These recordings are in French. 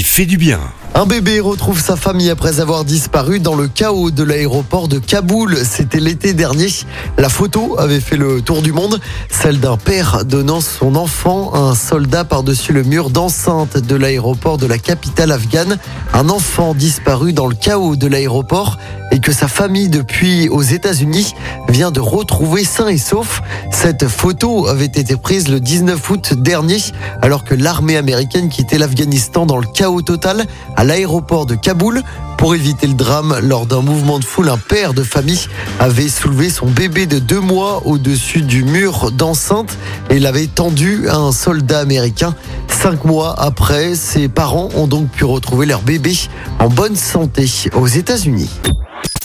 fait du bien. Un bébé retrouve sa famille après avoir disparu dans le chaos de l'aéroport de Kaboul. C'était l'été dernier. La photo avait fait le tour du monde, celle d'un père donnant son enfant à un soldat par-dessus le mur d'enceinte de l'aéroport de la capitale afghane. Un enfant disparu dans le chaos de l'aéroport et que sa famille depuis aux États-Unis vient de retrouver sain et sauf. Cette photo avait été prise le 19 août dernier alors que l'armée américaine quittait l'Afghanistan dans le chaos total à l'aéroport de Kaboul. Pour éviter le drame, lors d'un mouvement de foule, un père de famille avait soulevé son bébé de deux mois au-dessus du mur d'enceinte et l'avait tendu à un soldat américain. Cinq mois après, ses parents ont donc pu retrouver leur bébé en bonne santé aux États-Unis.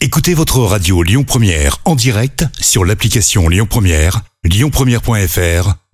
Écoutez votre radio Lyon Première en direct sur l'application Lyon Première, lyonpremière.fr